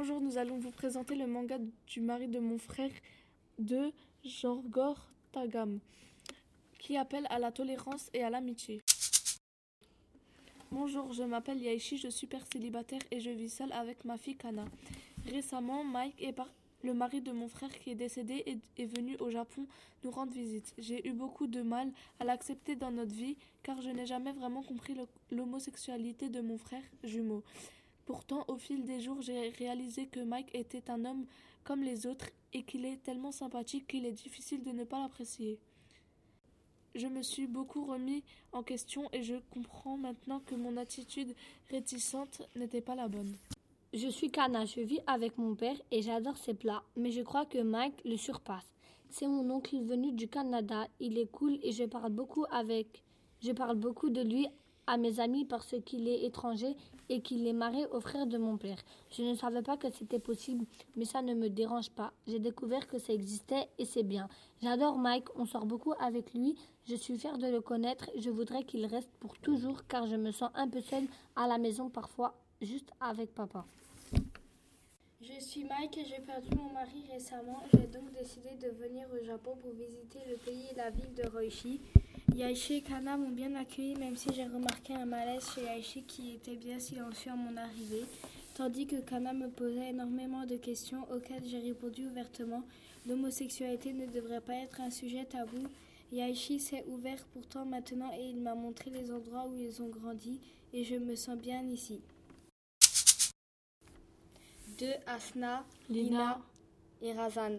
Bonjour, nous allons vous présenter le manga du mari de mon frère de Jorgor Tagam, qui appelle à la tolérance et à l'amitié. Bonjour, je m'appelle Yaishi, je suis père célibataire et je vis seul avec ma fille Kana. Récemment, Mike est le mari de mon frère qui est décédé est, est venu au Japon nous rendre visite. J'ai eu beaucoup de mal à l'accepter dans notre vie car je n'ai jamais vraiment compris l'homosexualité de mon frère jumeau. Pourtant, au fil des jours, j'ai réalisé que Mike était un homme comme les autres et qu'il est tellement sympathique qu'il est difficile de ne pas l'apprécier. Je me suis beaucoup remis en question et je comprends maintenant que mon attitude réticente n'était pas la bonne. Je suis Kana, je vis avec mon père et j'adore ses plats, mais je crois que Mike le surpasse. C'est mon oncle venu du Canada, il est cool et je parle beaucoup avec je parle beaucoup de lui à mes amis parce qu'il est étranger et qu'il est marié au frère de mon père. Je ne savais pas que c'était possible, mais ça ne me dérange pas. J'ai découvert que ça existait et c'est bien. J'adore Mike, on sort beaucoup avec lui. Je suis fière de le connaître. Je voudrais qu'il reste pour toujours car je me sens un peu seule à la maison parfois, juste avec papa. Je suis Mike et j'ai perdu mon mari récemment. J'ai donc décidé de venir au Japon pour visiter le pays et la ville de Roishi. Yaichi et Kana m'ont bien accueilli, même si j'ai remarqué un malaise chez Yaichi qui était bien silencieux à mon arrivée, tandis que Kana me posait énormément de questions auxquelles j'ai répondu ouvertement. L'homosexualité ne devrait pas être un sujet tabou. Yaichi s'est ouvert pourtant maintenant et il m'a montré les endroits où ils ont grandi et je me sens bien ici. De Asna, Lina et Razan.